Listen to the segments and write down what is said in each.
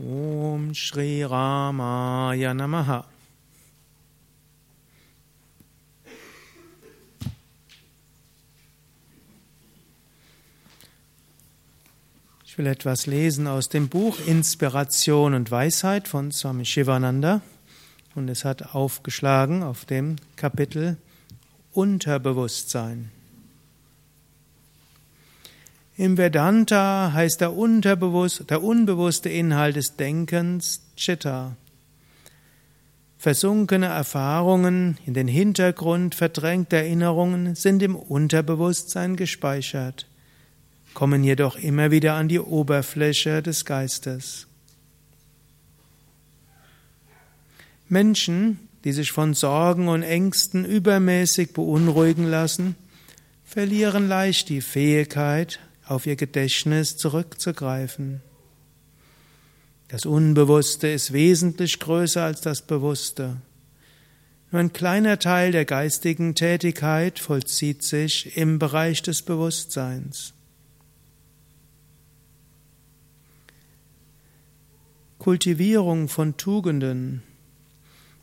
Om Shri Ramaya Namaha. Ich will etwas lesen aus dem Buch Inspiration und Weisheit von Swami Shivananda und es hat aufgeschlagen auf dem Kapitel Unterbewusstsein. Im Vedanta heißt der, unterbewusst, der unbewusste Inhalt des Denkens Chitta. Versunkene Erfahrungen in den Hintergrund verdrängte Erinnerungen sind im Unterbewusstsein gespeichert, kommen jedoch immer wieder an die Oberfläche des Geistes. Menschen, die sich von Sorgen und Ängsten übermäßig beunruhigen lassen, verlieren leicht die Fähigkeit, auf ihr Gedächtnis zurückzugreifen. Das Unbewusste ist wesentlich größer als das Bewusste. Nur ein kleiner Teil der geistigen Tätigkeit vollzieht sich im Bereich des Bewusstseins. Kultivierung von Tugenden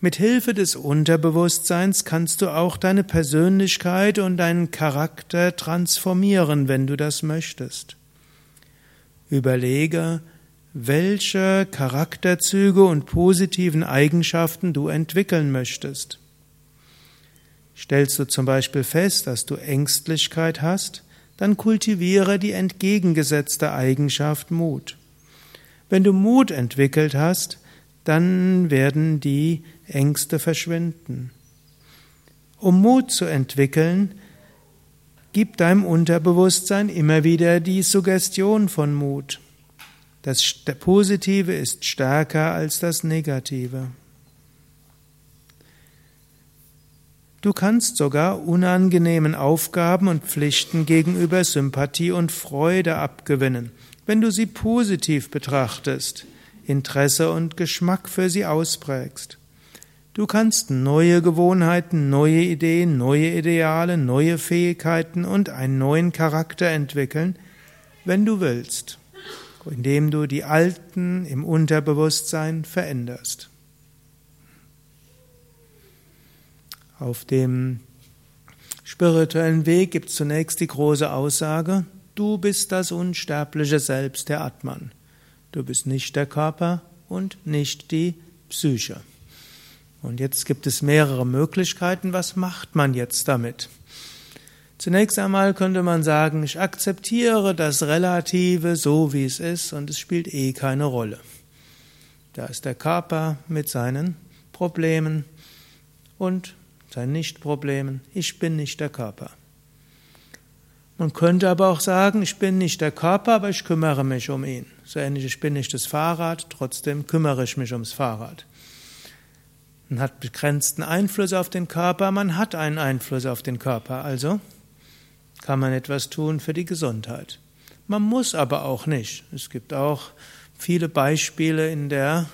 mit Hilfe des Unterbewusstseins kannst du auch deine Persönlichkeit und deinen Charakter transformieren, wenn du das möchtest. Überlege, welche Charakterzüge und positiven Eigenschaften du entwickeln möchtest. Stellst du zum Beispiel fest, dass du Ängstlichkeit hast, dann kultiviere die entgegengesetzte Eigenschaft Mut. Wenn du Mut entwickelt hast, dann werden die Ängste verschwinden. Um Mut zu entwickeln, gib deinem Unterbewusstsein immer wieder die Suggestion von Mut. Das Positive ist stärker als das Negative. Du kannst sogar unangenehmen Aufgaben und Pflichten gegenüber Sympathie und Freude abgewinnen, wenn du sie positiv betrachtest. Interesse und Geschmack für sie ausprägst. Du kannst neue Gewohnheiten, neue Ideen, neue Ideale, neue Fähigkeiten und einen neuen Charakter entwickeln, wenn du willst, indem du die alten im Unterbewusstsein veränderst. Auf dem spirituellen Weg gibt es zunächst die große Aussage, du bist das unsterbliche Selbst der Atman. Du bist nicht der Körper und nicht die Psyche. Und jetzt gibt es mehrere Möglichkeiten. Was macht man jetzt damit? Zunächst einmal könnte man sagen, ich akzeptiere das Relative so, wie es ist, und es spielt eh keine Rolle. Da ist der Körper mit seinen Problemen und seinen Nichtproblemen. Ich bin nicht der Körper. Man könnte aber auch sagen, ich bin nicht der Körper, aber ich kümmere mich um ihn. So ähnlich, ich bin nicht das Fahrrad, trotzdem kümmere ich mich ums Fahrrad. Man hat begrenzten Einfluss auf den Körper, man hat einen Einfluss auf den Körper, also kann man etwas tun für die Gesundheit. Man muss aber auch nicht. Es gibt auch viele Beispiele in der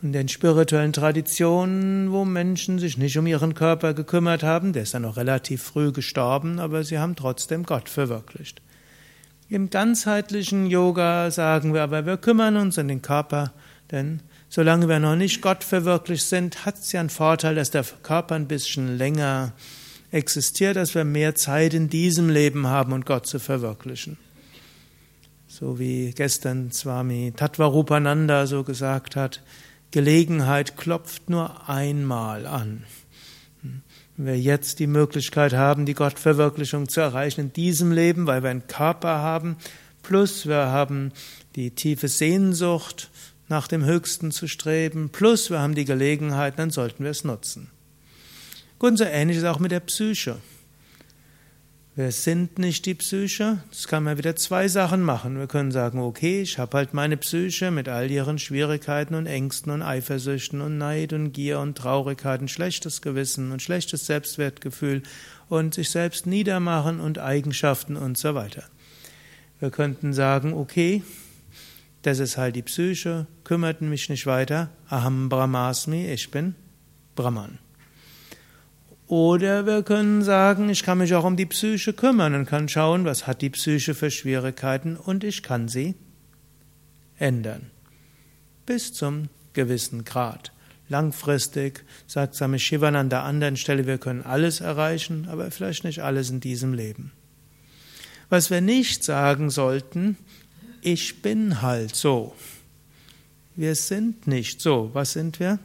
in den spirituellen Traditionen, wo Menschen sich nicht um ihren Körper gekümmert haben, der ist dann noch relativ früh gestorben, aber sie haben trotzdem Gott verwirklicht. Im ganzheitlichen Yoga sagen wir aber, wir kümmern uns um den Körper, denn solange wir noch nicht Gott verwirklicht sind, hat es ja einen Vorteil, dass der Körper ein bisschen länger existiert, dass wir mehr Zeit in diesem Leben haben, um Gott zu verwirklichen. So wie gestern Swami Tattvarupananda so gesagt hat, Gelegenheit klopft nur einmal an. Wenn wir jetzt die Möglichkeit haben, die Gottverwirklichung zu erreichen in diesem Leben, weil wir einen Körper haben, plus wir haben die tiefe Sehnsucht, nach dem Höchsten zu streben, plus wir haben die Gelegenheit, dann sollten wir es nutzen. Gut, so ähnlich ist auch mit der Psyche. Wir sind nicht die Psyche. Das kann man wieder zwei Sachen machen. Wir können sagen, okay, ich habe halt meine Psyche mit all ihren Schwierigkeiten und Ängsten und Eifersüchten und Neid und Gier und Traurigkeiten, schlechtes Gewissen und schlechtes Selbstwertgefühl und sich selbst niedermachen und Eigenschaften und so weiter. Wir könnten sagen, okay, das ist halt die Psyche, kümmert mich nicht weiter, aham brahmasmi, ich bin Brahman. Oder wir können sagen, ich kann mich auch um die Psyche kümmern und kann schauen, was hat die Psyche für Schwierigkeiten und ich kann sie ändern. bis zum gewissen Grad. Langfristig, sagt Swami Shivananda an der anderen Stelle, wir können alles erreichen, aber vielleicht nicht alles in diesem Leben. Was wir nicht sagen sollten, ich bin halt so. Wir sind nicht so. Was sind wir?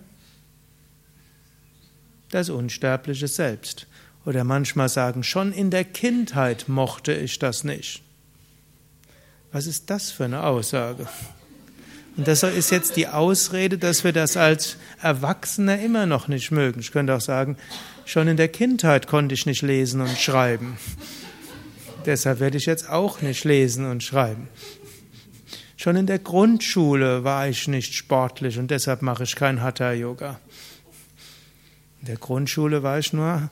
Das unsterbliche Selbst. Oder manchmal sagen, schon in der Kindheit mochte ich das nicht. Was ist das für eine Aussage? Und das ist jetzt die Ausrede, dass wir das als Erwachsene immer noch nicht mögen. Ich könnte auch sagen, schon in der Kindheit konnte ich nicht lesen und schreiben. Deshalb werde ich jetzt auch nicht lesen und schreiben. Schon in der Grundschule war ich nicht sportlich und deshalb mache ich kein Hatha-Yoga. In der Grundschule war ich nur,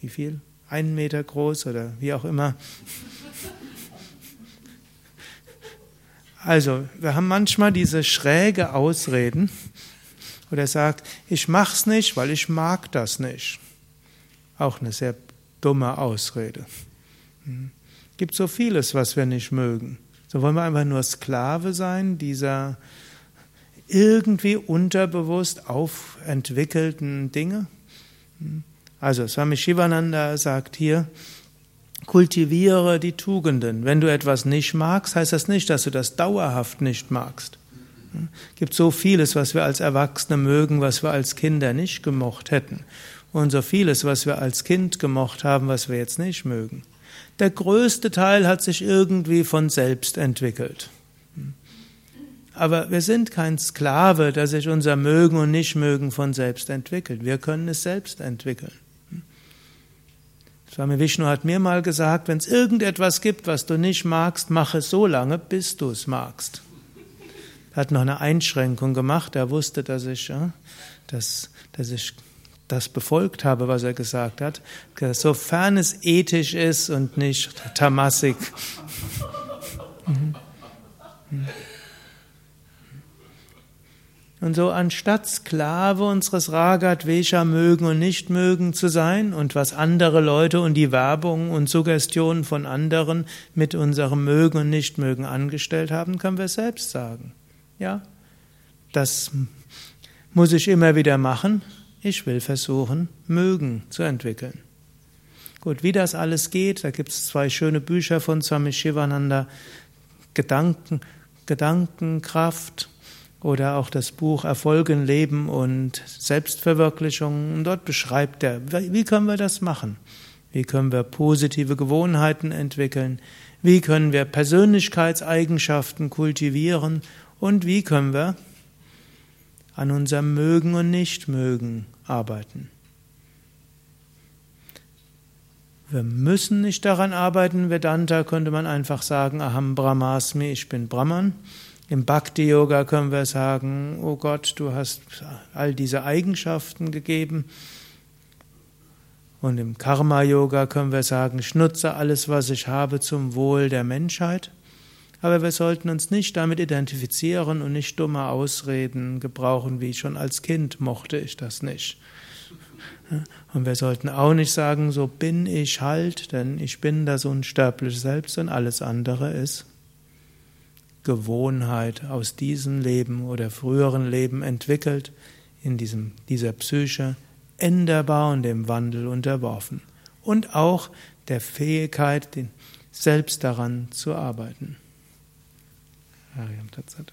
wie viel? Einen Meter groß oder wie auch immer. Also, wir haben manchmal diese schräge Ausreden, wo er sagt, ich mach's nicht, weil ich mag das nicht. Auch eine sehr dumme Ausrede. Hm. Gibt so vieles, was wir nicht mögen. So wollen wir einfach nur Sklave sein dieser irgendwie unterbewusst aufentwickelten Dinge. Hm. Also Swami Shivananda sagt hier, Kultiviere die Tugenden. Wenn du etwas nicht magst, heißt das nicht, dass du das dauerhaft nicht magst. Es gibt so vieles, was wir als Erwachsene mögen, was wir als Kinder nicht gemocht hätten. Und so vieles, was wir als Kind gemocht haben, was wir jetzt nicht mögen. Der größte Teil hat sich irgendwie von selbst entwickelt. Aber wir sind kein Sklave, der sich unser Mögen und Nichtmögen von selbst entwickelt. Wir können es selbst entwickeln. Swami Vishnu hat mir mal gesagt, wenn es irgendetwas gibt, was du nicht magst, mach es so lange, bis du es magst. Er hat noch eine Einschränkung gemacht. Er wusste, dass ich, dass, dass ich das befolgt habe, was er gesagt hat. Sofern es ethisch ist und nicht tamassig. Mhm. Mhm. Und so anstatt Sklave unseres Ragat-Vesha mögen und nicht mögen zu sein und was andere Leute und die Werbung und Suggestionen von anderen mit unserem Mögen und Nichtmögen angestellt haben, können wir selbst sagen. Ja, das muss ich immer wieder machen. Ich will versuchen, Mögen zu entwickeln. Gut, wie das alles geht, da gibt es zwei schöne Bücher von Swami Shivananda, Gedanken, Gedankenkraft oder auch das Buch Erfolgen, Leben und Selbstverwirklichung. Und dort beschreibt er, wie können wir das machen? Wie können wir positive Gewohnheiten entwickeln? Wie können wir Persönlichkeitseigenschaften kultivieren? Und wie können wir an unserem Mögen und Nichtmögen arbeiten? Wir müssen nicht daran arbeiten. Vedanta könnte man einfach sagen, Aham Brahmasmi, ich bin Brahman. Im Bhakti-Yoga können wir sagen, oh Gott, du hast all diese Eigenschaften gegeben. Und im Karma-Yoga können wir sagen, ich nutze alles, was ich habe, zum Wohl der Menschheit. Aber wir sollten uns nicht damit identifizieren und nicht dumme Ausreden gebrauchen, wie schon als Kind mochte ich das nicht. Und wir sollten auch nicht sagen, so bin ich halt, denn ich bin das unsterbliche Selbst und alles andere ist Gewohnheit aus diesem Leben oder früheren Leben entwickelt, in diesem, dieser Psyche, änderbar und dem Wandel unterworfen. Und auch der Fähigkeit, selbst daran zu arbeiten. Ariam Tatsat.